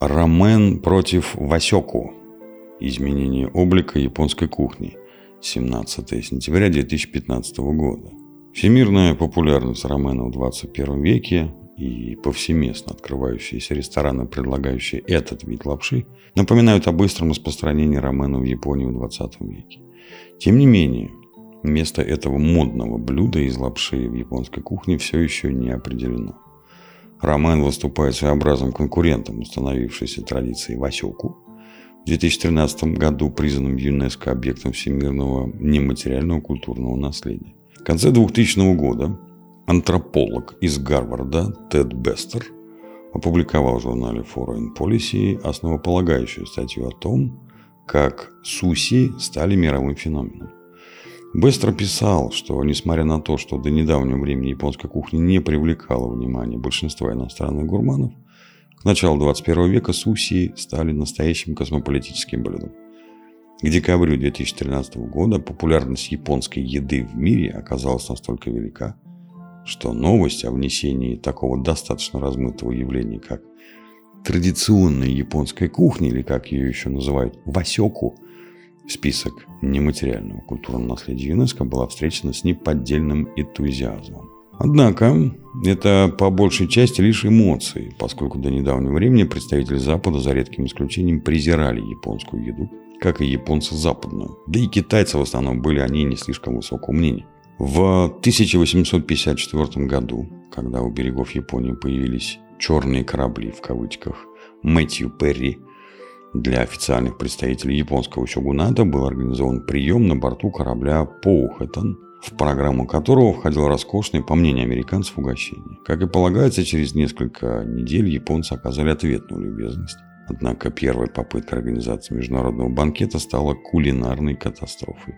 Рамен против Васёку. Изменение облика японской кухни. 17 сентября 2015 года. Всемирная популярность рамена в 21 веке и повсеместно открывающиеся рестораны, предлагающие этот вид лапши, напоминают о быстром распространении рамена в Японии в 20 веке. Тем не менее, место этого модного блюда из лапши в японской кухне все еще не определено. Рамен выступает своеобразным конкурентом установившейся традиции васёку, в 2013 году признанным ЮНЕСКО объектом всемирного нематериального культурного наследия. В конце 2000 года антрополог из Гарварда Тед Бестер опубликовал в журнале Foreign Policy основополагающую статью о том, как суси стали мировым феноменом. Быстро писал, что несмотря на то, что до недавнего времени японская кухня не привлекала внимания большинства иностранных гурманов, к началу 21 века суси стали настоящим космополитическим блюдом. К декабрю 2013 года популярность японской еды в мире оказалась настолько велика, что новость о внесении такого достаточно размытого явления, как традиционная японская кухня, или как ее еще называют, васёку – список нематериального культурного наследия ЮНЕСКО была встречена с неподдельным энтузиазмом. Однако, это по большей части лишь эмоции, поскольку до недавнего времени представители Запада, за редким исключением, презирали японскую еду, как и японцы западную. Да и китайцы в основном были о ней не слишком высокого мнения. В 1854 году, когда у берегов Японии появились «черные корабли» в кавычках, Мэтью Перри – для официальных представителей японского сёгуната был организован прием на борту корабля «Поухэтон», в программу которого входил роскошный, по мнению американцев, угощение. Как и полагается, через несколько недель японцы оказали ответную любезность. Однако первая попытка организации международного банкета стала кулинарной катастрофой.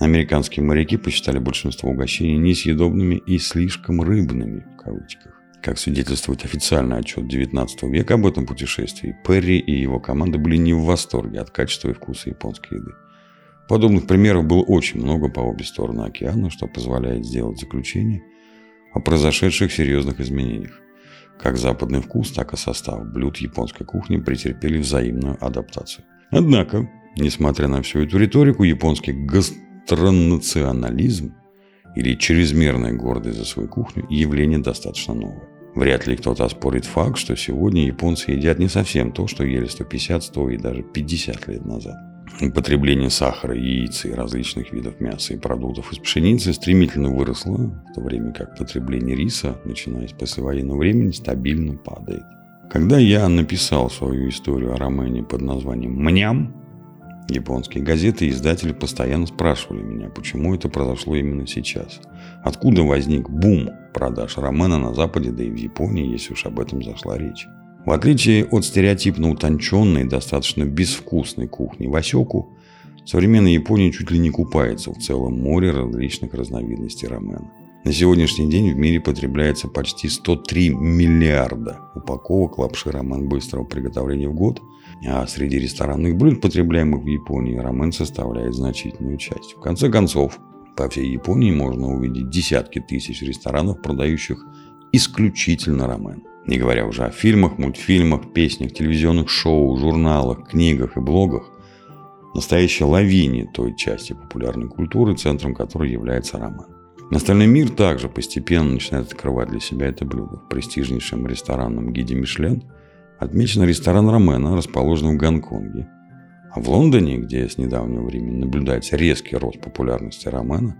Американские моряки посчитали большинство угощений несъедобными и слишком рыбными, в кавычках. Как свидетельствует официальный отчет 19 века об этом путешествии, Перри и его команда были не в восторге от качества и вкуса японской еды. Подобных примеров было очень много по обе стороны океана, что позволяет сделать заключение о произошедших серьезных изменениях. Как западный вкус, так и состав блюд японской кухни претерпели взаимную адаптацию. Однако, несмотря на всю эту риторику, японский гастронационализм или чрезмерная гордость за свою кухню – явление достаточно новое. Вряд ли кто-то оспорит факт, что сегодня японцы едят не совсем то, что ели 150, 100 и даже 50 лет назад. Потребление сахара, яиц и различных видов мяса и продуктов из пшеницы стремительно выросло, в то время как потребление риса, начиная с послевоенного времени, стабильно падает. Когда я написал свою историю о рамене под названием «Мням», Японские газеты и издатели постоянно спрашивали меня, почему это произошло именно сейчас. Откуда возник бум продаж романа на Западе, да и в Японии, если уж об этом зашла речь. В отличие от стереотипно утонченной, достаточно безвкусной кухни Васеку, современная Япония чуть ли не купается в целом море различных разновидностей ромена. На сегодняшний день в мире потребляется почти 103 миллиарда упаковок лапши рамен быстрого приготовления в год – а среди ресторанных блюд, потребляемых в Японии, рамен составляет значительную часть. В конце концов, по всей Японии можно увидеть десятки тысяч ресторанов, продающих исключительно рамен. Не говоря уже о фильмах, мультфильмах, песнях, телевизионных шоу, журналах, книгах и блогах, настоящей лавине той части популярной культуры, центром которой является рамен. Остальной мир также постепенно начинает открывать для себя это блюдо. В престижнейшем ресторанном гиде Мишлен – отмечен ресторан Ромена, расположенный в Гонконге. А в Лондоне, где с недавнего времени наблюдается резкий рост популярности ромена,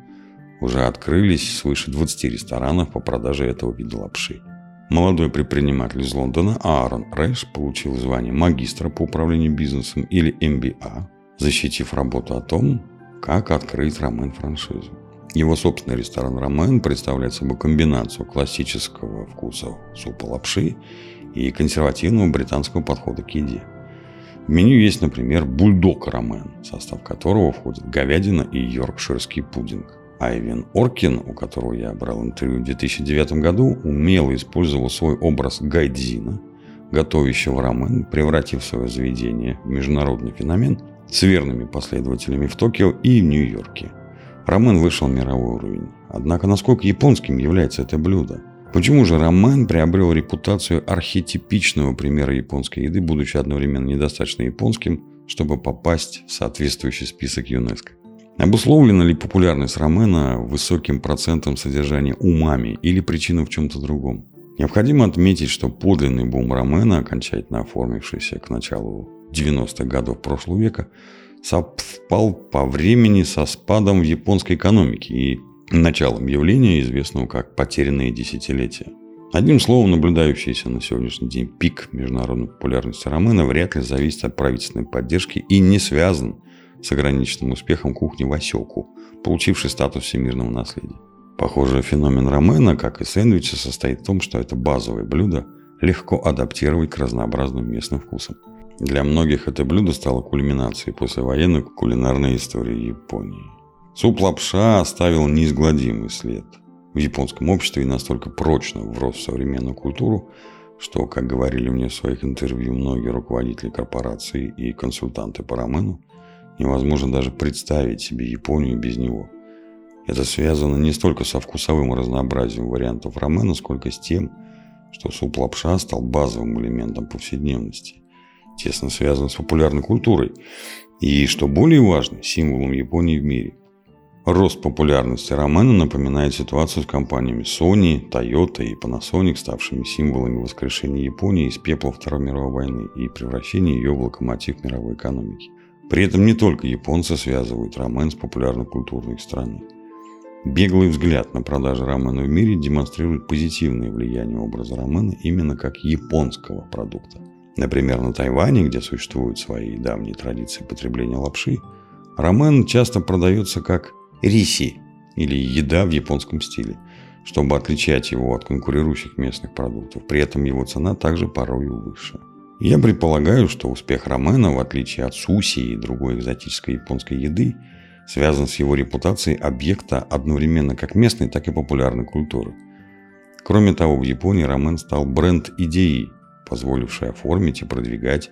уже открылись свыше 20 ресторанов по продаже этого вида лапши. Молодой предприниматель из Лондона Аарон Рэш получил звание магистра по управлению бизнесом или MBA, защитив работу о том, как открыть рамен франшизу. Его собственный ресторан «Ромен» представляет собой комбинацию классического вкуса супа лапши и консервативного британского подхода к еде. В меню есть, например, бульдог рамен, в состав которого входит говядина и йоркширский пудинг. Айвен Оркин, у которого я брал интервью в 2009 году, умело использовал свой образ гайдзина, готовящего рамен, превратив свое заведение в международный феномен с верными последователями в Токио и в Нью-Йорке. Рамен вышел в мировой уровень. Однако насколько японским является это блюдо? Почему же рамен приобрел репутацию архетипичного примера японской еды, будучи одновременно недостаточно японским, чтобы попасть в соответствующий список ЮНЕСКО? Обусловлена ли популярность рамена высоким процентом содержания умами или причина в чем-то другом? Необходимо отметить, что подлинный бум рамена, окончательно оформившийся к началу 90-х годов прошлого века, совпал по времени со спадом в японской экономике и началом явления, известного как «потерянные десятилетия». Одним словом, наблюдающийся на сегодняшний день пик международной популярности рамена вряд ли зависит от правительственной поддержки и не связан с ограниченным успехом кухни Васеку, получившей статус всемирного наследия. Похоже, феномен рамена, как и сэндвича, состоит в том, что это базовое блюдо легко адаптировать к разнообразным местным вкусам. Для многих это блюдо стало кульминацией послевоенной кулинарной истории Японии. Суп лапша оставил неизгладимый след в японском обществе и настолько прочно врос в современную культуру, что, как говорили мне в своих интервью многие руководители корпораций и консультанты по рамену, невозможно даже представить себе Японию без него. Это связано не столько со вкусовым разнообразием вариантов рамена, сколько с тем, что суп лапша стал базовым элементом повседневности, тесно связан с популярной культурой и, что более важно, символом Японии в мире. Рост популярности рамена напоминает ситуацию с компаниями Sony, Toyota и Panasonic, ставшими символами воскрешения Японии из пепла Второй мировой войны и превращения ее в локомотив мировой экономики. При этом не только японцы связывают рамен с популярной культурной страны. Беглый взгляд на продажи рамена в мире демонстрирует позитивное влияние образа рамена именно как японского продукта. Например, на Тайване, где существуют свои давние традиции потребления лапши, рамен часто продается как риси или еда в японском стиле, чтобы отличать его от конкурирующих местных продуктов. При этом его цена также порой выше. Я предполагаю, что успех рамена, в отличие от суси и другой экзотической японской еды, связан с его репутацией объекта одновременно как местной, так и популярной культуры. Кроме того, в Японии рамен стал бренд-идеей, позволившей оформить и продвигать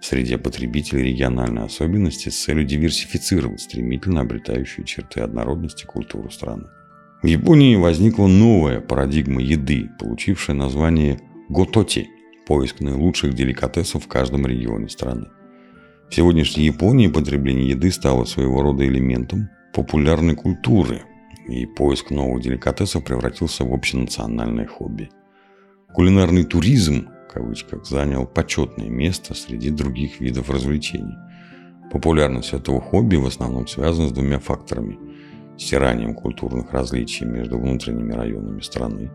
в среде потребителей региональные особенности с целью диверсифицировать стремительно обретающие черты однородности культуру страны. В Японии возникла новая парадигма еды, получившая название гототи – поиск наилучших деликатесов в каждом регионе страны. В сегодняшней Японии потребление еды стало своего рода элементом популярной культуры, и поиск новых деликатесов превратился в общенациональное хобби. Кулинарный туризм кавычках, занял почетное место среди других видов развлечений. Популярность этого хобби в основном связана с двумя факторами – стиранием культурных различий между внутренними районами страны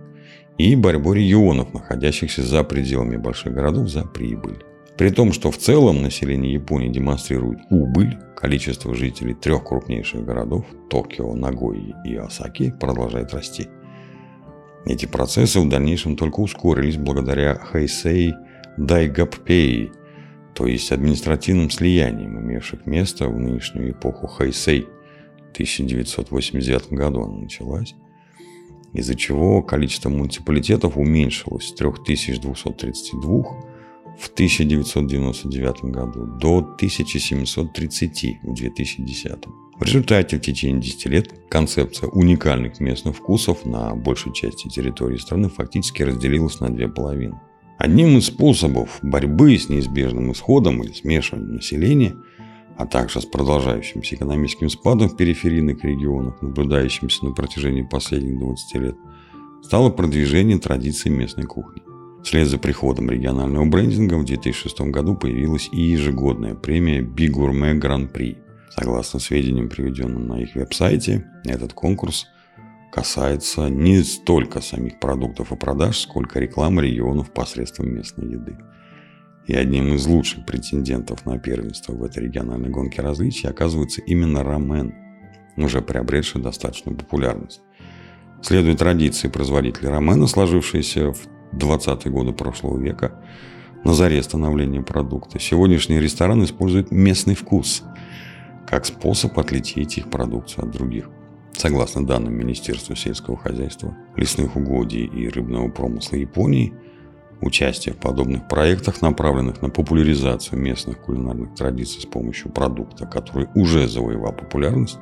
и борьбой регионов, находящихся за пределами больших городов, за прибыль. При том, что в целом население Японии демонстрирует убыль, количество жителей трех крупнейших городов – Токио, Нагои и Осаки – продолжает расти – эти процессы в дальнейшем только ускорились благодаря Хэйсей Дайгаппей, то есть административным слияниям, имевших место в нынешнюю эпоху Хэйсей. В 1989 году она началась, из-за чего количество муниципалитетов уменьшилось с 3232 в 1999 году до 1730 в 2010. В результате в течение 10 лет концепция уникальных местных вкусов на большей части территории страны фактически разделилась на две половины. Одним из способов борьбы с неизбежным исходом или смешиванием населения, а также с продолжающимся экономическим спадом в периферийных регионах, наблюдающимся на протяжении последних 20 лет, стало продвижение традиций местной кухни. Вслед за приходом регионального брендинга в 2006 году появилась и ежегодная премия Grand Prix – Согласно сведениям, приведенным на их веб-сайте, этот конкурс касается не столько самих продуктов и продаж, сколько рекламы регионов посредством местной еды. И одним из лучших претендентов на первенство в этой региональной гонке различий оказывается именно рамен, уже приобретший достаточную популярность. Следуя традиции производителей рамена, сложившейся в 20-е годы прошлого века, на заре становления продукта, сегодняшний ресторан использует местный вкус – как способ отличить их продукцию от других. Согласно данным Министерства сельского хозяйства, лесных угодий и рыбного промысла Японии, участие в подобных проектах, направленных на популяризацию местных кулинарных традиций с помощью продукта, который уже завоевал популярность,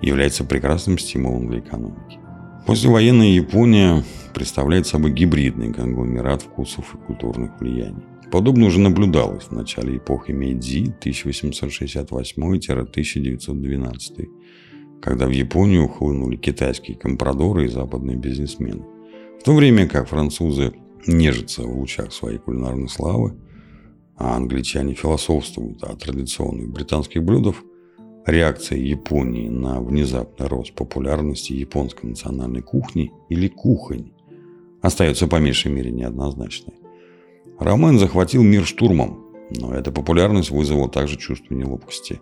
является прекрасным стимулом для экономики. Послевоенная Япония представляет собой гибридный конгломерат вкусов и культурных влияний. Подобно уже наблюдалось в начале эпохи Мейдзи 1868-1912, когда в Японию хлынули китайские компрадоры и западные бизнесмены. В то время как французы нежатся в лучах своей кулинарной славы, а англичане философствуют о традиционных британских блюдах, реакция Японии на внезапный рост популярности японской национальной кухни или кухонь остается по меньшей мере неоднозначной. Ромен захватил мир штурмом, но эта популярность вызвала также чувство неловкости.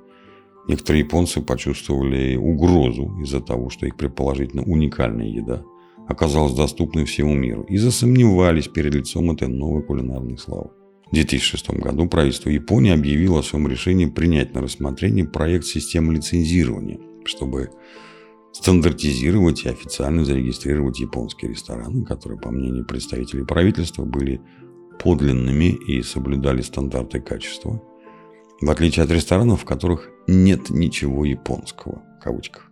Некоторые японцы почувствовали угрозу из-за того, что их предположительно уникальная еда оказалась доступной всему миру и засомневались перед лицом этой новой кулинарной славы. В 2006 году правительство Японии объявило о своем решении принять на рассмотрение проект системы лицензирования, чтобы стандартизировать и официально зарегистрировать японские рестораны, которые, по мнению представителей правительства, были подлинными и соблюдали стандарты качества, в отличие от ресторанов, в которых нет ничего японского, в кавычках.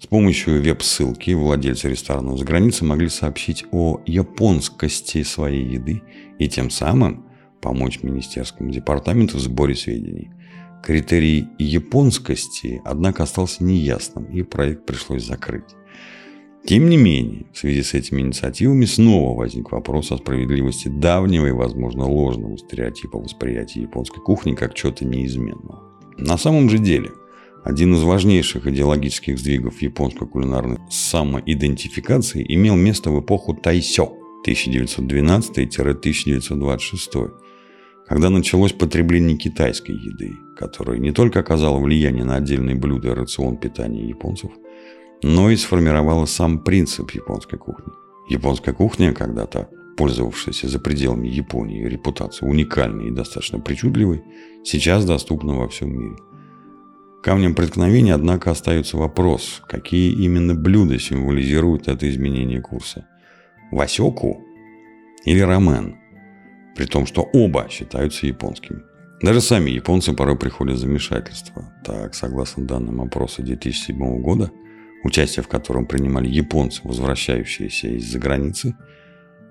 С помощью веб-ссылки владельцы ресторанов за границей могли сообщить о японскости своей еды и тем самым помочь Министерскому департаменту в сборе сведений. Критерий японскости, однако, остался неясным, и проект пришлось закрыть. Тем не менее, в связи с этими инициативами снова возник вопрос о справедливости давнего и, возможно, ложного стереотипа восприятия японской кухни как чего-то неизменного. На самом же деле – один из важнейших идеологических сдвигов японской кулинарной самоидентификации имел место в эпоху Тайсё 1912-1926, когда началось потребление китайской еды, которая не только оказала влияние на отдельные блюда и рацион питания японцев, но и сформировала сам принцип японской кухни. Японская кухня, когда-то пользовавшаяся за пределами Японии репутацией уникальной и достаточно причудливой, сейчас доступна во всем мире – Камнем преткновения, однако, остается вопрос, какие именно блюда символизируют это изменение курса. Васёку или рамен? При том, что оба считаются японскими. Даже сами японцы порой приходят в замешательство. Так, согласно данным опроса 2007 года, участие в котором принимали японцы, возвращающиеся из-за границы,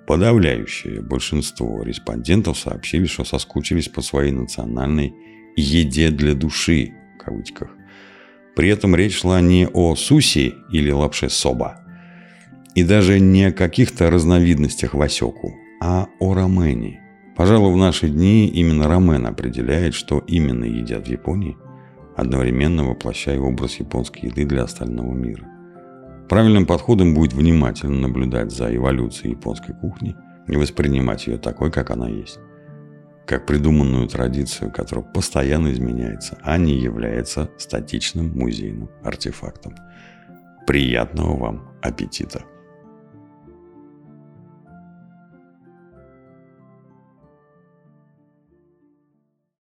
подавляющее большинство респондентов сообщили, что соскучились по своей национальной еде для души, в кавычках. При этом речь шла не о суси или лапше соба, и даже не о каких-то разновидностях васёку, а о рамене. Пожалуй, в наши дни именно рамен определяет, что именно едят в Японии, одновременно воплощая образ японской еды для остального мира. Правильным подходом будет внимательно наблюдать за эволюцией японской кухни и воспринимать ее такой, как она есть как придуманную традицию, которая постоянно изменяется, а не является статичным музейным артефактом. Приятного вам аппетита!